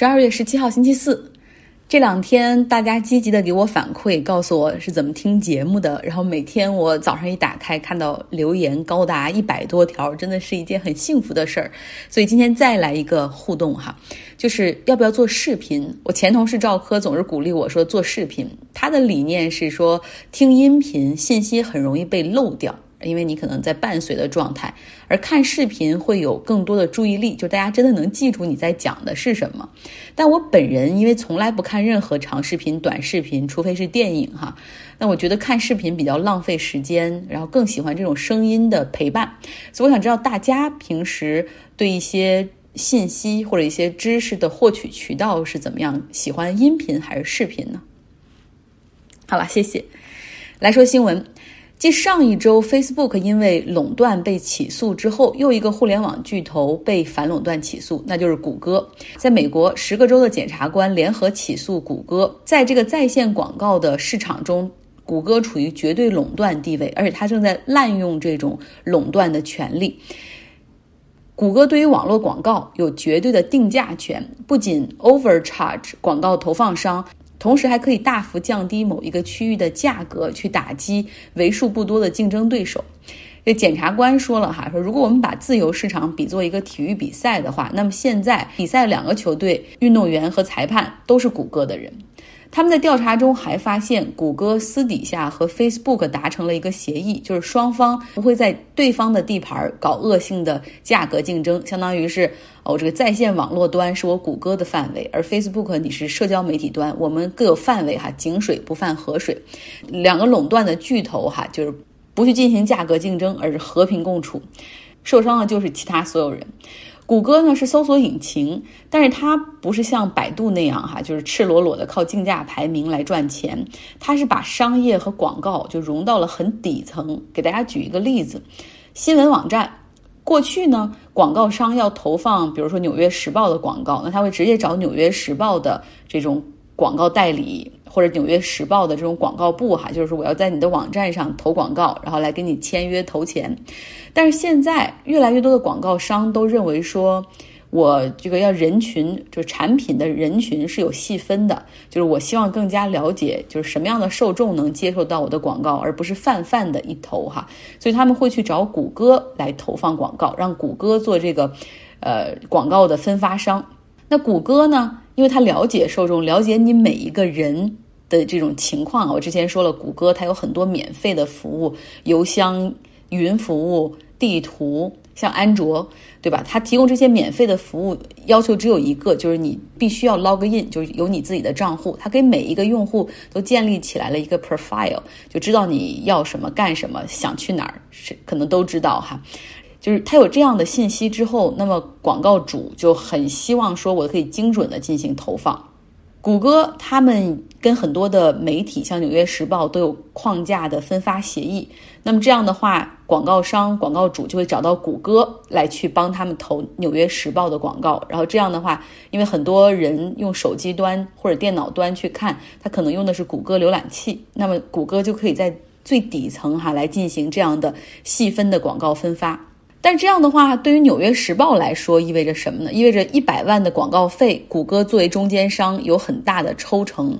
十二月十七号星期四，这两天大家积极的给我反馈，告诉我是怎么听节目的。然后每天我早上一打开，看到留言高达一百多条，真的是一件很幸福的事儿。所以今天再来一个互动哈，就是要不要做视频？我前同事赵科总是鼓励我说做视频，他的理念是说听音频信息很容易被漏掉。因为你可能在伴随的状态，而看视频会有更多的注意力，就大家真的能记住你在讲的是什么。但我本人因为从来不看任何长视频、短视频，除非是电影哈。那我觉得看视频比较浪费时间，然后更喜欢这种声音的陪伴。所以我想知道大家平时对一些信息或者一些知识的获取渠道是怎么样？喜欢音频还是视频呢？好了，谢谢。来说新闻。继上一周，Facebook 因为垄断被起诉之后，又一个互联网巨头被反垄断起诉，那就是谷歌。在美国，十个州的检察官联合起诉谷歌，在这个在线广告的市场中，谷歌处于绝对垄断地位，而且它正在滥用这种垄断的权利。谷歌对于网络广告有绝对的定价权，不仅 overcharge 广告投放商。同时还可以大幅降低某一个区域的价格，去打击为数不多的竞争对手。这检察官说了哈，说如果我们把自由市场比作一个体育比赛的话，那么现在比赛两个球队运动员和裁判都是谷歌的人。他们在调查中还发现，谷歌私底下和 Facebook 达成了一个协议，就是双方不会在对方的地盘搞恶性的价格竞争，相当于是哦，这个在线网络端是我谷歌的范围，而 Facebook 你是社交媒体端，我们各有范围哈，井水不犯河水，两个垄断的巨头哈，就是不去进行价格竞争，而是和平共处，受伤的就是其他所有人。谷歌呢是搜索引擎，但是它不是像百度那样哈，就是赤裸裸的靠竞价排名来赚钱。它是把商业和广告就融到了很底层。给大家举一个例子，新闻网站过去呢，广告商要投放，比如说《纽约时报》的广告，那他会直接找《纽约时报》的这种广告代理。或者《纽约时报》的这种广告部哈，就是说我要在你的网站上投广告，然后来跟你签约投钱。但是现在越来越多的广告商都认为说，我这个要人群，就是产品的人群是有细分的，就是我希望更加了解，就是什么样的受众能接受到我的广告，而不是泛泛的一投哈。所以他们会去找谷歌来投放广告，让谷歌做这个呃广告的分发商。那谷歌呢？因为他了解受众，了解你每一个人的这种情况。我之前说了，谷歌它有很多免费的服务，邮箱、云服务、地图，像安卓，对吧？它提供这些免费的服务，要求只有一个，就是你必须要 log in，就是有你自己的账户。它给每一个用户都建立起来了一个 profile，就知道你要什么、干什么、想去哪儿，可能都知道哈。就是他有这样的信息之后，那么广告主就很希望说，我可以精准的进行投放。谷歌他们跟很多的媒体，像《纽约时报》都有框架的分发协议。那么这样的话，广告商、广告主就会找到谷歌来去帮他们投《纽约时报》的广告。然后这样的话，因为很多人用手机端或者电脑端去看，他可能用的是谷歌浏览器，那么谷歌就可以在最底层哈来进行这样的细分的广告分发。但这样的话，对于《纽约时报》来说，意味着什么呢？意味着一百万的广告费，谷歌作为中间商有很大的抽成。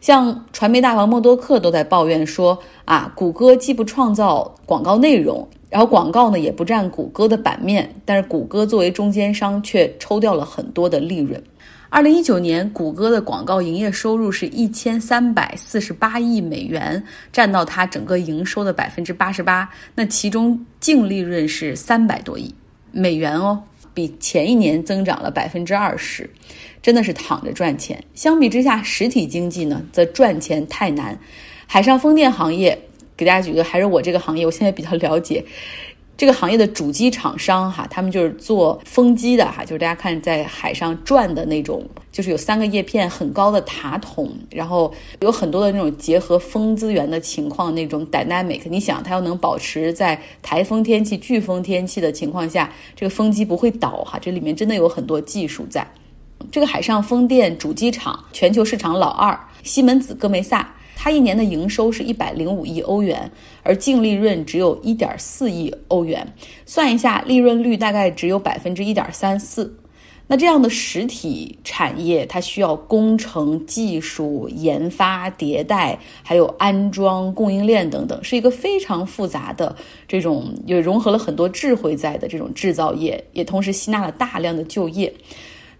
像传媒大王默多克都在抱怨说：“啊，谷歌既不创造广告内容，然后广告呢也不占谷歌的版面，但是谷歌作为中间商却抽掉了很多的利润。”二零一九年，谷歌的广告营业收入是一千三百四十八亿美元，占到它整个营收的百分之八十八。那其中净利润是三百多亿美元哦，比前一年增长了百分之二十，真的是躺着赚钱。相比之下，实体经济呢则赚钱太难。海上风电行业，给大家举个，还是我这个行业，我现在比较了解。这个行业的主机厂商哈，他们就是做风机的哈，就是大家看在海上转的那种，就是有三个叶片很高的塔筒，然后有很多的那种结合风资源的情况，那种 dynamic。你想，它要能保持在台风天气、飓风天气的情况下，这个风机不会倒哈，这里面真的有很多技术在。这个海上风电主机厂全球市场老二，西门子戈梅萨。它一年的营收是一百零五亿欧元，而净利润只有一点四亿欧元，算一下利润率大概只有百分之一点三四。那这样的实体产业，它需要工程、技术、研发、迭代，还有安装、供应链等等，是一个非常复杂的这种，也融合了很多智慧在的这种制造业，也同时吸纳了大量的就业。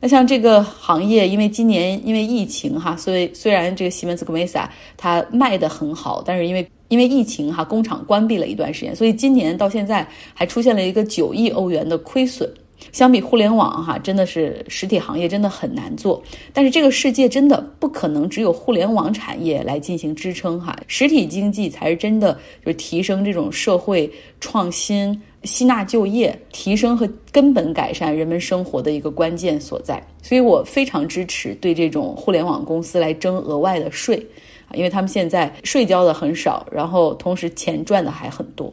那像这个行业，因为今年因为疫情哈，所以虽然这个西门子格梅萨它卖的很好，但是因为因为疫情哈，工厂关闭了一段时间，所以今年到现在还出现了一个九亿欧元的亏损。相比互联网，哈，真的是实体行业真的很难做。但是这个世界真的不可能只有互联网产业来进行支撑，哈，实体经济才是真的就是提升这种社会创新、吸纳就业、提升和根本改善人们生活的一个关键所在。所以我非常支持对这种互联网公司来征额外的税，啊，因为他们现在税交的很少，然后同时钱赚的还很多。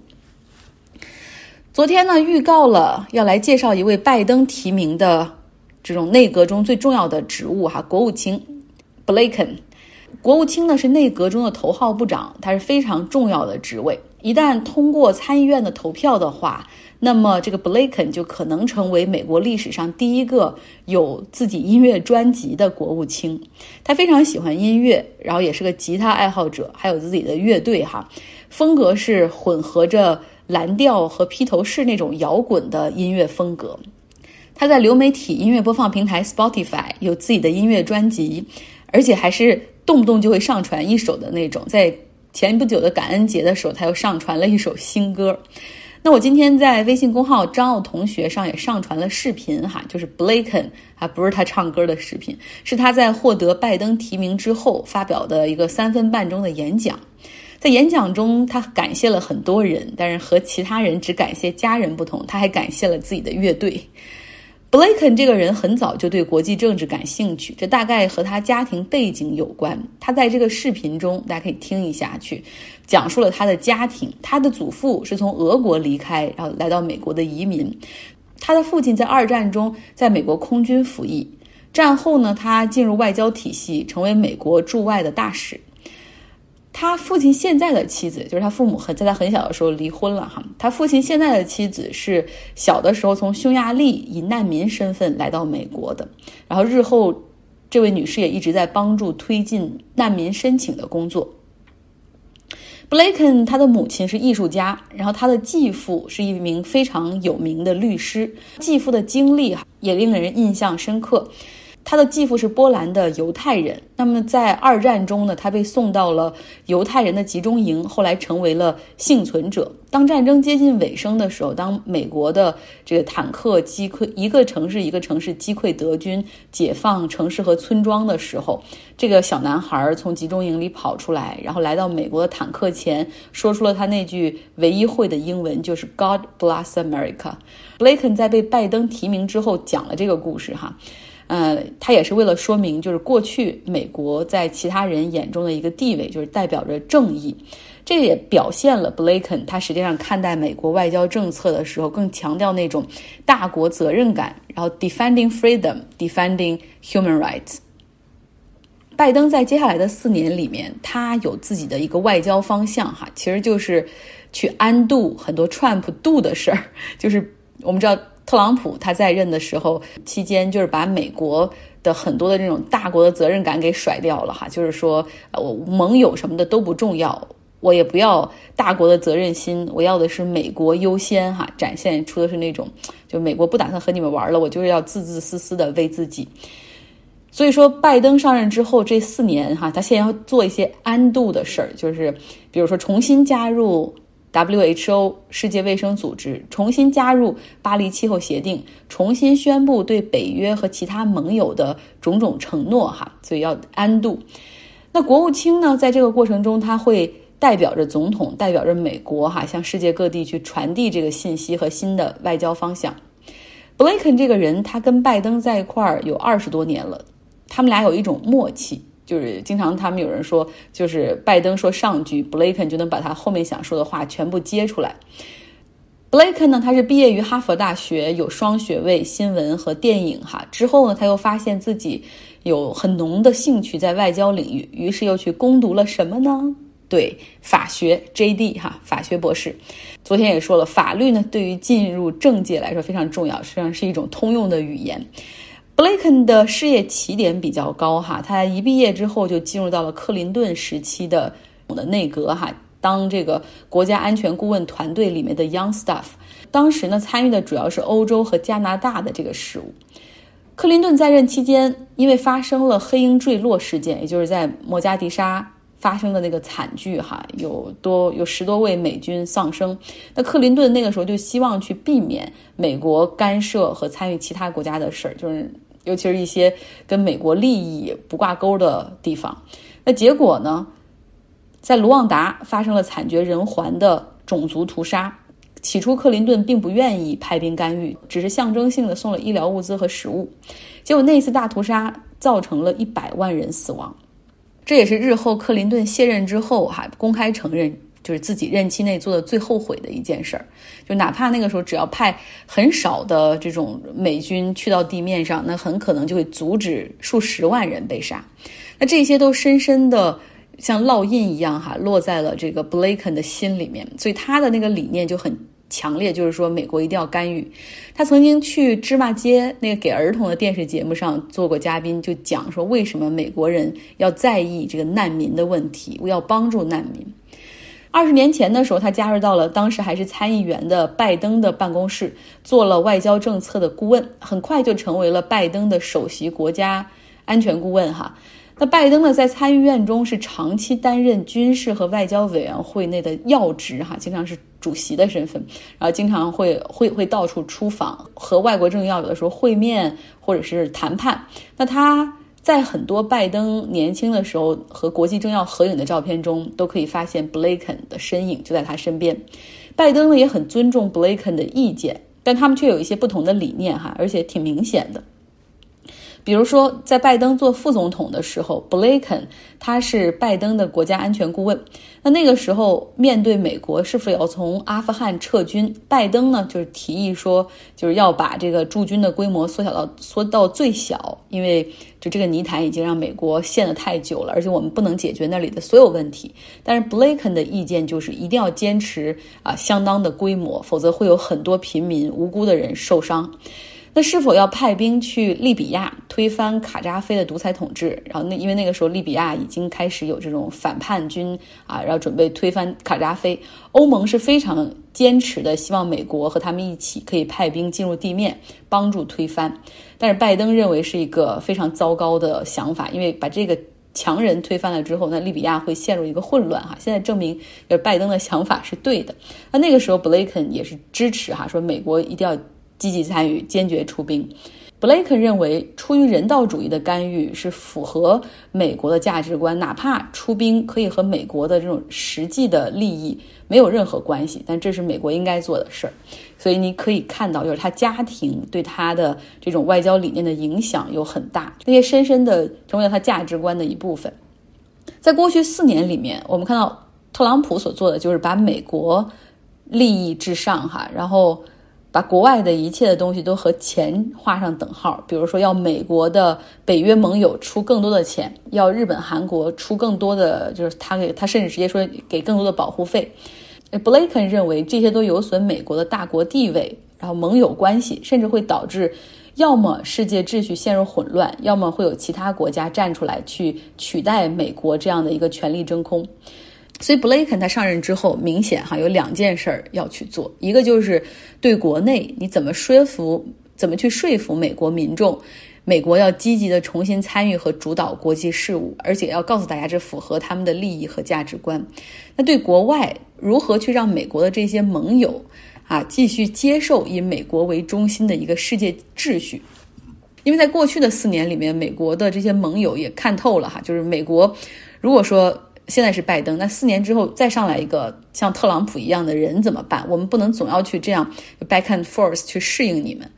昨天呢，预告了要来介绍一位拜登提名的这种内阁中最重要的职务哈，国务卿 Blinken。国务卿呢是内阁中的头号部长，他是非常重要的职位。一旦通过参议院的投票的话，那么这个 Blinken 就可能成为美国历史上第一个有自己音乐专辑的国务卿。他非常喜欢音乐，然后也是个吉他爱好者，还有自己的乐队哈，风格是混合着。蓝调和披头士那种摇滚的音乐风格，他在流媒体音乐播放平台 Spotify 有自己的音乐专辑，而且还是动不动就会上传一首的那种。在前不久的感恩节的时候，他又上传了一首新歌。那我今天在微信公号张奥同学上也上传了视频哈，就是 Blaken 啊，不是他唱歌的视频，是他在获得拜登提名之后发表的一个三分半钟的演讲。在演讲中，他感谢了很多人，但是和其他人只感谢家人不同，他还感谢了自己的乐队。布雷肯这个人很早就对国际政治感兴趣，这大概和他家庭背景有关。他在这个视频中，大家可以听一下去，讲述了他的家庭。他的祖父是从俄国离开，然后来到美国的移民。他的父亲在二战中在美国空军服役，战后呢，他进入外交体系，成为美国驻外的大使。他父亲现在的妻子，就是他父母很在他很小的时候离婚了哈。他父亲现在的妻子是小的时候从匈牙利以难民身份来到美国的，然后日后这位女士也一直在帮助推进难民申请的工作。布雷肯他的母亲是艺术家，然后他的继父是一名非常有名的律师，继父的经历也令人印象深刻。他的继父是波兰的犹太人，那么在二战中呢，他被送到了犹太人的集中营，后来成为了幸存者。当战争接近尾声的时候，当美国的这个坦克击溃一个城市一个城市击溃德军，解放城市和村庄的时候，这个小男孩从集中营里跑出来，然后来到美国的坦克前，说出了他那句唯一会的英文，就是 “God bless America”。布雷肯在被拜登提名之后讲了这个故事，哈。呃，他也是为了说明，就是过去美国在其他人眼中的一个地位，就是代表着正义。这也表现了 Blinken 他实际上看待美国外交政策的时候，更强调那种大国责任感，然后 defending freedom, defending human rights。拜登在接下来的四年里面，他有自己的一个外交方向，哈，其实就是去安度很多 Trump 度的事儿，就是我们知道。特朗普他在任的时候期间，就是把美国的很多的这种大国的责任感给甩掉了哈，就是说我盟友什么的都不重要，我也不要大国的责任心，我要的是美国优先哈，展现出的是那种就美国不打算和你们玩了，我就是要自自私私的为自己。所以说，拜登上任之后这四年哈，他现在要做一些安度的事儿，就是比如说重新加入。WHO 世界卫生组织重新加入巴黎气候协定，重新宣布对北约和其他盟友的种种承诺，哈，所以要安度。那国务卿呢，在这个过程中，他会代表着总统，代表着美国，哈，向世界各地去传递这个信息和新的外交方向。布雷肯这个人，他跟拜登在一块儿有二十多年了，他们俩有一种默契。就是经常他们有人说，就是拜登说上句，布雷肯就能把他后面想说的话全部接出来。布雷肯呢，他是毕业于哈佛大学，有双学位，新闻和电影哈。之后呢，他又发现自己有很浓的兴趣在外交领域，于是又去攻读了什么呢？对，法学 J.D. 哈，法学博士。昨天也说了，法律呢对于进入政界来说非常重要，实际上是一种通用的语言。布雷肯的事业起点比较高哈，他一毕业之后就进入到了克林顿时期的我的内阁哈，当这个国家安全顾问团队里面的 Young Staff。当时呢，参与的主要是欧洲和加拿大的这个事务。克林顿在任期间，因为发生了黑鹰坠落事件，也就是在摩加迪沙发生的那个惨剧，哈，有多有十多位美军丧生。那克林顿那个时候就希望去避免美国干涉和参与其他国家的事儿，就是尤其是一些跟美国利益不挂钩的地方。那结果呢，在卢旺达发生了惨绝人寰的种族屠杀。起初，克林顿并不愿意派兵干预，只是象征性的送了医疗物资和食物。结果那次大屠杀造成了一百万人死亡，这也是日后克林顿卸任之后哈公开承认，就是自己任期内做的最后悔的一件事儿。就哪怕那个时候只要派很少的这种美军去到地面上，那很可能就会阻止数十万人被杀。那这些都深深的。像烙印一样哈，落在了这个布雷肯的心里面，所以他的那个理念就很。强烈就是说，美国一定要干预。他曾经去芝麻街那个给儿童的电视节目上做过嘉宾，就讲说为什么美国人要在意这个难民的问题，要帮助难民。二十年前的时候，他加入到了当时还是参议员的拜登的办公室，做了外交政策的顾问，很快就成为了拜登的首席国家安全顾问哈。那拜登呢，在参议院中是长期担任军事和外交委员会内的要职，哈，经常是主席的身份，然后经常会会会到处出访，和外国政要有的时候会面或者是谈判。那他在很多拜登年轻的时候和国际政要合影的照片中，都可以发现布雷肯的身影就在他身边。拜登呢也很尊重布雷肯的意见，但他们却有一些不同的理念，哈，而且挺明显的。比如说，在拜登做副总统的时候，布雷肯他是拜登的国家安全顾问。那那个时候，面对美国是否要从阿富汗撤军，拜登呢就是提议说，就是要把这个驻军的规模缩小到缩到最小，因为就这个泥潭已经让美国陷得太久了，而且我们不能解决那里的所有问题。但是布雷肯的意见就是一定要坚持啊相当的规模，否则会有很多平民无辜的人受伤。那是否要派兵去利比亚推翻卡扎菲的独裁统治？然后那因为那个时候利比亚已经开始有这种反叛军啊，然后准备推翻卡扎菲。欧盟是非常坚持的，希望美国和他们一起可以派兵进入地面帮助推翻。但是拜登认为是一个非常糟糕的想法，因为把这个强人推翻了之后，那利比亚会陷入一个混乱哈。现在证明，就是，拜登的想法是对的。那那个时候布雷肯也是支持哈，说美国一定要。积极参与，坚决出兵。布雷肯认为，出于人道主义的干预是符合美国的价值观，哪怕出兵可以和美国的这种实际的利益没有任何关系，但这是美国应该做的事儿。所以你可以看到，就是他家庭对他的这种外交理念的影响有很大，那些深深的成为了他价值观的一部分。在过去四年里面，我们看到特朗普所做的就是把美国利益至上，哈，然后。把国外的一切的东西都和钱画上等号，比如说要美国的北约盟友出更多的钱，要日本、韩国出更多的，就是他给他甚至直接说给更多的保护费。布雷肯认为这些都有损美国的大国地位，然后盟友关系，甚至会导致要么世界秩序陷入混乱，要么会有其他国家站出来去取代美国这样的一个权力真空。所以布雷肯他上任之后，明显哈有两件事儿要去做，一个就是对国内你怎么说服，怎么去说服美国民众，美国要积极的重新参与和主导国际事务，而且要告诉大家这符合他们的利益和价值观。那对国外如何去让美国的这些盟友啊继续接受以美国为中心的一个世界秩序？因为在过去的四年里面，美国的这些盟友也看透了哈，就是美国如果说。现在是拜登，那四年之后再上来一个像特朗普一样的人怎么办？我们不能总要去这样 back and forth 去适应你们。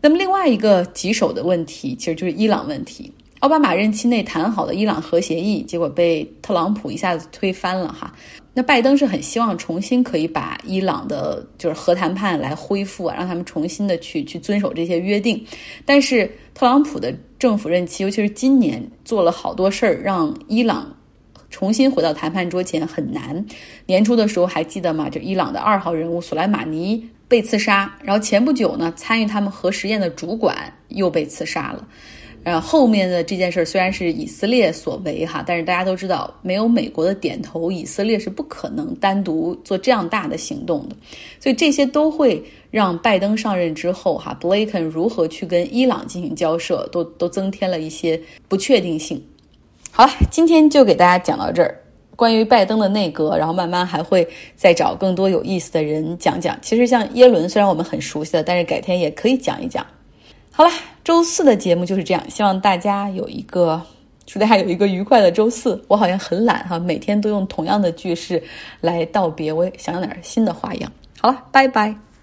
那么另外一个棘手的问题，其实就是伊朗问题。奥巴马任期内谈好的伊朗核协议，结果被特朗普一下子推翻了哈。那拜登是很希望重新可以把伊朗的就是核谈判来恢复啊，让他们重新的去去遵守这些约定。但是特朗普的政府任期，尤其是今年做了好多事儿，让伊朗。重新回到谈判桌前很难。年初的时候还记得吗？就伊朗的二号人物索莱马尼被刺杀，然后前不久呢，参与他们核实验的主管又被刺杀了。呃，后面的这件事虽然是以色列所为哈，但是大家都知道，没有美国的点头，以色列是不可能单独做这样大的行动的。所以这些都会让拜登上任之后哈，布雷肯如何去跟伊朗进行交涉，都都增添了一些不确定性。好了，今天就给大家讲到这儿。关于拜登的内阁，然后慢慢还会再找更多有意思的人讲讲。其实像耶伦，虽然我们很熟悉的，但是改天也可以讲一讲。好了，周四的节目就是这样。希望大家有一个，祝大家有一个愉快的周四。我好像很懒哈，每天都用同样的句式来道别。我想想点新的花样。好了，拜拜。